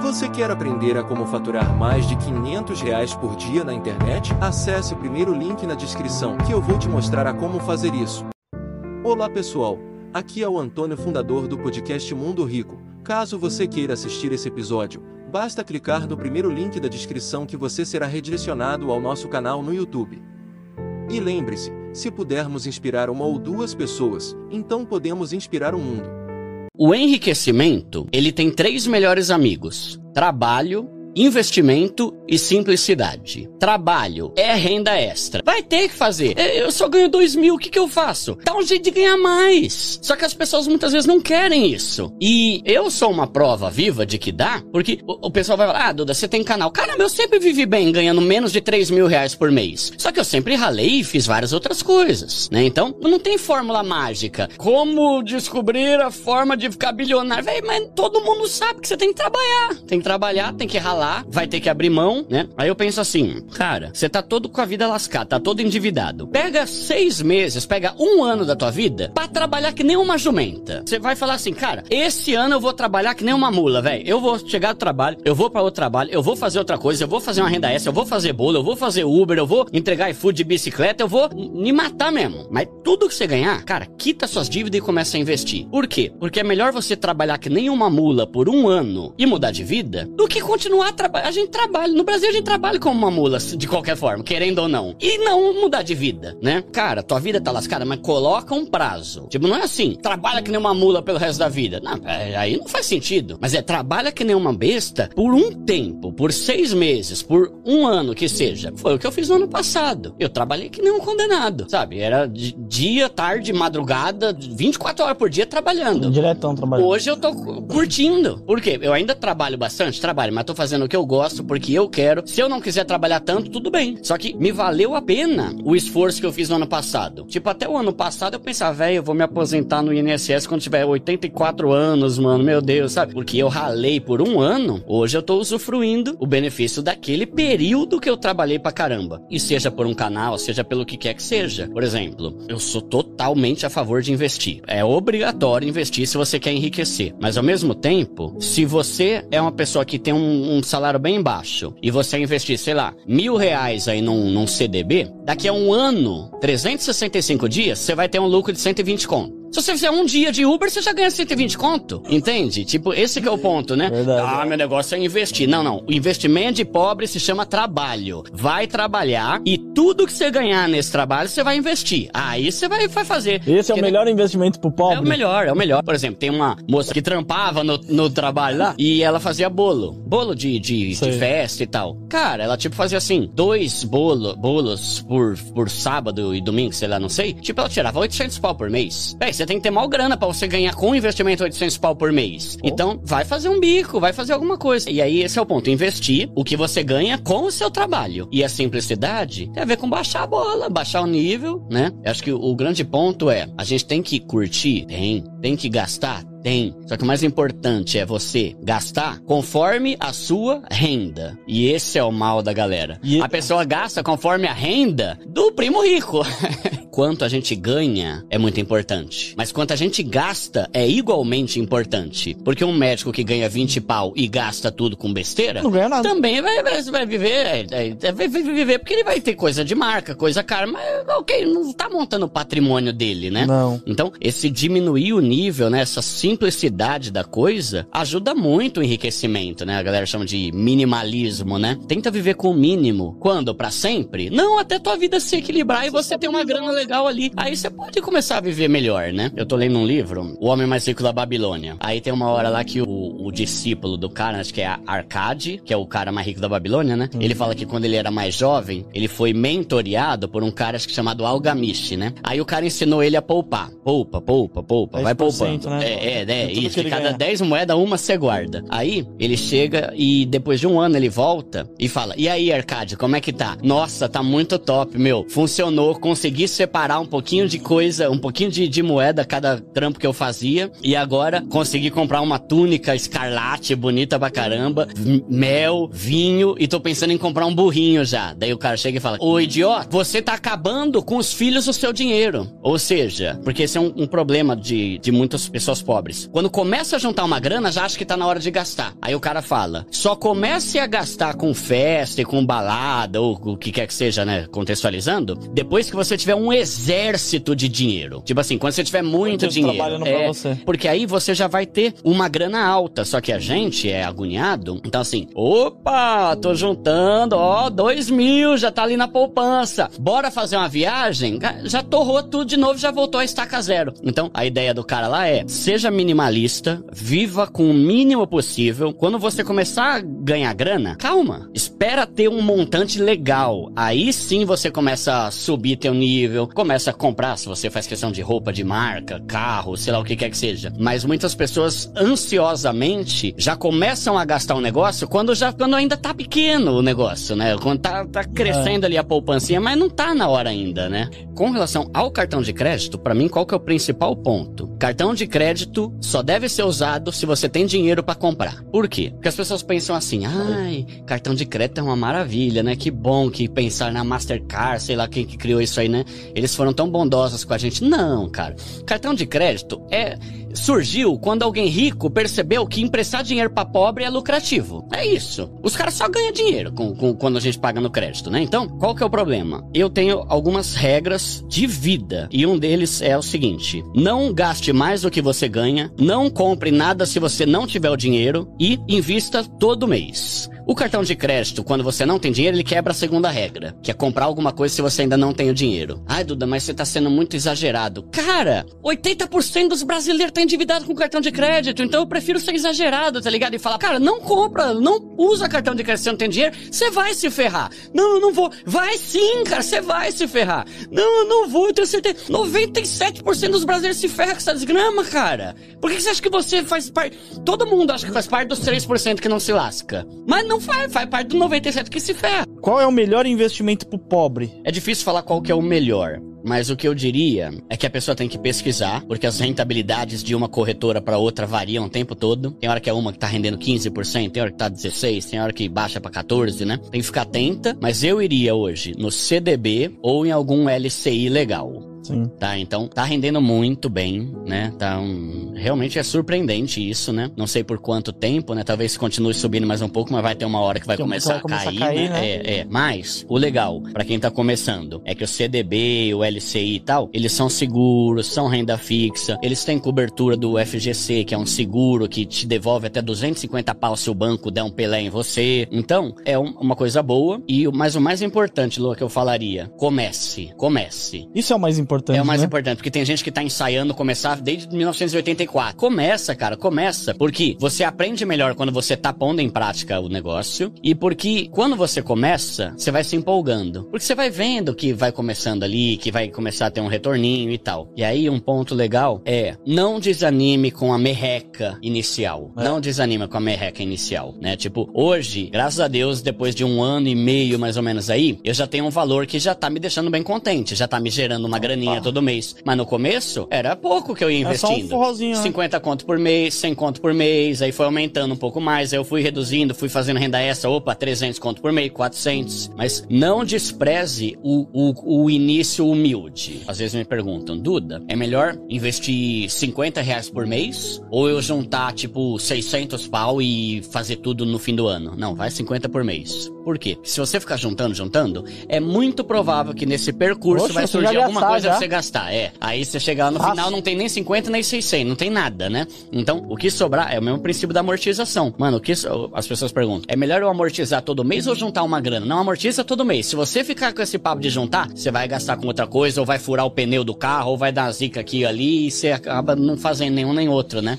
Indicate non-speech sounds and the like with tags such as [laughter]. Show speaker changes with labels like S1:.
S1: Você quer aprender a como faturar mais de 500 reais por dia na internet? Acesse o primeiro link na descrição que eu vou te mostrar a como fazer isso. Olá pessoal, aqui é o Antônio, fundador do podcast Mundo Rico. Caso você queira assistir esse episódio, basta clicar no primeiro link da descrição que você será redirecionado ao nosso canal no YouTube. E lembre-se, se pudermos inspirar uma ou duas pessoas, então podemos inspirar o mundo.
S2: O enriquecimento, ele tem três melhores amigos: trabalho, investimento e simplicidade. Trabalho é renda extra. Vai ter que fazer. Eu só ganho dois mil, o que, que eu faço? Dá um jeito de ganhar mais. Só que as pessoas muitas vezes não querem isso. E eu sou uma prova viva de que dá, porque o, o pessoal vai falar, ah, Duda, você tem canal. Caramba, eu sempre vivi bem, ganhando menos de três mil reais por mês. Só que eu sempre ralei e fiz várias outras coisas, né? Então, não tem fórmula mágica. Como descobrir a forma de ficar bilionário? Véi, mas todo mundo sabe que você tem que trabalhar. Tem que trabalhar, tem que ralar, vai ter que abrir mão, né? Aí eu penso assim, cara, você tá todo com a vida lascada, tá todo endividado. Pega seis meses, pega um ano da tua vida pra trabalhar que nem uma jumenta. Você vai falar assim, cara, esse ano eu vou trabalhar que nem uma mula, velho. Eu vou chegar do trabalho, eu vou para outro trabalho, eu vou fazer outra coisa, eu vou fazer uma renda extra, eu vou fazer bolo, eu vou fazer Uber, eu vou entregar iFood de bicicleta, eu vou me matar mesmo. Mas tudo que você ganhar, cara, quita suas dívidas e começa a investir. Por quê? Porque é melhor você trabalhar que nem uma mula por um ano e mudar de vida do que continuar trabalhando. A gente trabalha, no Brasil a gente trabalha como uma mula, de qualquer forma, querendo ou não. E não mudar de vida, né? Cara, tua vida tá lascada, mas coloca um prazo. Tipo, não é assim, trabalha que nem uma mula pelo resto da vida. Não, é, aí não faz sentido. Mas é, trabalha que nem uma besta por um tempo, por seis meses, por um ano que seja. Foi o que eu fiz no ano passado. Eu trabalhei que nem um condenado, sabe? Era dia, tarde, madrugada, 24 horas por dia trabalhando.
S3: Diretão trabalhando.
S2: Hoje eu tô curtindo. Por quê? Eu ainda trabalho bastante, trabalho, mas tô fazendo o que eu gosto, porque eu quero. Se eu não quiser trabalhar tanto, tudo bem. Só que me valeu a pena o esforço que eu fiz no ano passado. Tipo, até o ano passado eu pensava, velho, eu vou me aposentar no INSS quando tiver 84 anos, mano, meu Deus, sabe? Porque eu ralei por um ano, hoje eu tô usufruindo o benefício daquele período que eu trabalhei pra caramba. E seja por um canal, seja pelo que quer que seja. Por exemplo, eu sou totalmente a favor de investir. É obrigatório investir se você quer enriquecer. Mas ao mesmo tempo, se você é uma pessoa que tem um, um salário bem baixo e você investir, sei lá, mil reais aí num, num CDB, daqui a um ano, 365 dias, você vai ter um lucro de 120 conto. Se você fizer um dia de Uber, você já ganha 120 conto. Entende? Tipo, esse que é o ponto, né?
S3: Verdade.
S2: Ah, meu negócio é investir. Não, não. O investimento de pobre se chama trabalho. Vai trabalhar e tudo que você ganhar nesse trabalho, você vai investir. Aí você vai, vai fazer.
S3: Esse é o
S2: Porque
S3: melhor investimento pro pobre.
S2: é o melhor, é o melhor. Por exemplo, tem uma moça que trampava no, no trabalho lá e ela fazia bolo. Bolo de, de, de festa e tal. Cara, ela tipo fazia assim, dois bolo, bolos por, por sábado e domingo, sei lá, não sei. Tipo, ela tirava 800 pau por mês. Véi, você tem que ter mal grana pra você ganhar com investimento 800 pau por mês. Então, vai fazer um bico, vai fazer alguma coisa. E aí, esse é o ponto. Investir o que você ganha com o seu trabalho. E a simplicidade tem a ver com baixar a bola, baixar o nível, né? Eu acho que o, o grande ponto é, a gente tem que curtir? Tem. Tem que gastar? Tem. Só que o mais importante é você gastar conforme a sua renda. E esse é o mal da galera.
S3: E-
S2: A pessoa gasta conforme a renda do primo rico. [laughs] quanto a gente ganha é muito importante. Mas quanto a gente gasta é igualmente importante. Porque um médico que ganha 20 pau e gasta tudo com besteira.
S3: Não ganha nada.
S2: Também vai, vai, vai viver. é, é, vai viver porque ele vai ter coisa de marca, coisa cara. Mas, ok, não tá montando o patrimônio dele, né?
S3: Não.
S2: Então, esse diminuir o nível, né? Essa simplicidade da coisa ajuda muito o enriquecimento, né? A galera chama de minimalismo, né? Tenta viver com o mínimo. Quando? Pra sempre? Não, até tua vida se equilibrar e você ter uma grana legal ali. Aí você pode começar a viver melhor, né? Eu tô lendo um livro, O Homem Mais Rico da Babilônia. Aí tem uma hora lá que o, o discípulo do cara, acho que é Arcade, que é o cara mais rico da Babilônia, né? Ele fala que quando ele era mais jovem, ele foi mentoreado por um cara acho que chamado Algamish, né? Aí o cara ensinou ele a poupar. Poupa, poupa, poupa, vai
S3: 10%,
S2: poupando.
S3: né?
S2: É, é, é,
S3: tudo
S2: isso. De cada
S3: ganha.
S2: 10 moedas, uma você guarda. Aí ele chega e depois de um ano ele volta e fala: E aí, Arcade, como é que tá? Nossa, tá muito top, meu. Funcionou, consegui ser separar um pouquinho de coisa, um pouquinho de, de moeda cada trampo que eu fazia. E agora consegui comprar uma túnica escarlate bonita pra caramba, mel, vinho e tô pensando em comprar um burrinho já. Daí o cara chega e fala: Ô idiota, você tá acabando com os filhos do seu dinheiro. Ou seja, porque esse é um, um problema de, de muitas pessoas pobres. Quando começa a juntar uma grana, já acha que tá na hora de gastar. Aí o cara fala: só comece a gastar com festa e com balada, ou o que quer que seja, né? Contextualizando, depois que você tiver um exército de dinheiro. Tipo assim, quando você tiver muito dinheiro. É,
S3: você.
S2: porque aí você já vai ter uma grana alta. Só que a gente é agoniado. Então, assim, opa, tô juntando, ó, dois mil, já tá ali na poupança. Bora fazer uma viagem? Já torrou tudo de novo, já voltou a estaca zero. Então, a ideia do cara lá é: seja minimalista, viva com o mínimo possível. Quando você começar a ganhar grana, calma. Espera ter um montante legal. Aí sim você começa a subir teu nível, começa a comprar, se você faz questão de roupa de marca, carro, sei lá o que quer que seja. Mas muitas pessoas ansiosamente já começam a gastar o negócio quando já quando ainda tá pequeno o negócio, né? Quando tá, tá crescendo ali a poupancinha, mas não tá na hora ainda, né? Com relação ao cartão de crédito, para mim qual que é o principal ponto? Cartão de crédito só deve ser usado se você tem dinheiro para comprar. Por quê? Porque as pessoas pensam assim: "Ai, cartão de crédito é uma maravilha, né? Que bom que pensar na Mastercard, sei lá quem que criou isso aí, né? Eles foram tão bondosos com a gente". Não, cara. Cartão de crédito é surgiu quando alguém rico percebeu que emprestar dinheiro para pobre é lucrativo. É isso. Os caras só ganham dinheiro com, com, quando a gente paga no crédito, né? Então, qual que é o problema? Eu tenho algumas regras de vida e um deles é o seguinte: não gaste mais do que você ganha, não compre nada se você não tiver o dinheiro e invista todo mês. O cartão de crédito, quando você não tem dinheiro, ele quebra a segunda regra, que é comprar alguma coisa se você ainda não tem o dinheiro. Ai, Duda, mas você tá sendo muito exagerado. Cara, 80% dos brasileiros estão endividados com cartão de crédito, então eu prefiro ser exagerado, tá ligado? E falar, cara, não compra, não usa cartão de crédito se você não tem dinheiro, você vai se ferrar. Não, eu não vou. Vai sim, cara, você vai se ferrar. Não, eu não vou, eu tenho certeza. 97% dos brasileiros se ferram com essa desgrama, cara. Por que você acha que você faz parte... Todo mundo acha que faz parte dos 3% que não se lasca. Mas não faz, faz parte do 97 que se ferra.
S3: Qual é o melhor investimento pro pobre?
S2: É difícil falar qual que é o melhor. Mas o que eu diria é que a pessoa tem que pesquisar, porque as rentabilidades de uma corretora para outra variam o tempo todo. Tem hora que é uma que tá rendendo 15%, tem hora que tá 16%, tem hora que baixa para 14%, né? Tem que ficar atenta, mas eu iria hoje no CDB ou em algum LCI legal.
S3: Sim.
S2: Tá, então tá rendendo muito bem, né? Tá um... realmente é surpreendente isso, né? Não sei por quanto tempo, né? Talvez continue subindo mais um pouco, mas vai ter uma hora que vai,
S3: Que
S2: começar,
S3: vai começar
S2: a
S3: a
S2: cair,
S3: cair,
S2: né?
S3: né?
S2: É, é. Mas o legal pra quem tá começando é que o CDB, o LCI e tal, eles são seguros, são renda fixa, eles têm cobertura do FGC, que é um seguro que te devolve até 250 pau se o banco der um pelé em você. Então, é um- uma coisa boa e o mas o mais importante, Lua, que eu falaria, comece, comece.
S3: Isso é o mais importante.
S2: É o mais
S3: né?
S2: importante, porque tem gente que tá ensaiando começar desde 1984. Começa, cara, começa. Porque você aprende melhor quando você tá pondo em prática o negócio. E porque quando você começa, você vai se empolgando. Porque você vai vendo que vai começando ali, que vai começar a ter um retorninho e tal. E aí, um ponto legal é não desanime com a merreca inicial.
S3: É.
S2: Não desanima com a merreca inicial, né? Tipo, hoje, graças a Deus, depois de um ano e meio mais ou menos aí, eu já tenho um valor que já tá me deixando bem contente, já tá me gerando uma graninha todo mês. Mas no começo, era pouco que eu ia
S3: É só um
S2: investindo.
S3: forrozinho, né?
S2: 50 conto por mês, 100 conto por mês, aí foi aumentando um pouco mais, aí eu fui reduzindo, fui fazendo renda extra, opa, 300 conto por mês, 400. Mas não despreze o, o, o início humilde. Às vezes me perguntam, Duda, é melhor investir 50 reais por mês? Ou eu juntar, tipo, 600 pau e fazer tudo no fim do ano? Não, vai 50 por mês. Por quê? Se você ficar juntando, juntando, é muito provável que nesse percurso
S3: Oxe,
S2: vai surgir alguma
S3: gastar,
S2: coisa
S3: já.
S2: pra você gastar. É. Aí você chegar lá no
S3: Fácil.
S2: final, não tem nem 50 nem 600, não tem nada, né? Então, o que sobrar é o mesmo princípio da amortização. Mano, o que so- as pessoas perguntam, é melhor eu amortizar todo mês ou juntar uma grana? Não amortiza todo mês. Se você ficar com esse papo de juntar, você vai gastar com outra coisa, ou vai furar o pneu do carro, ou vai dar zica aqui e ali, e você acaba não fazendo nenhum nem outro, né?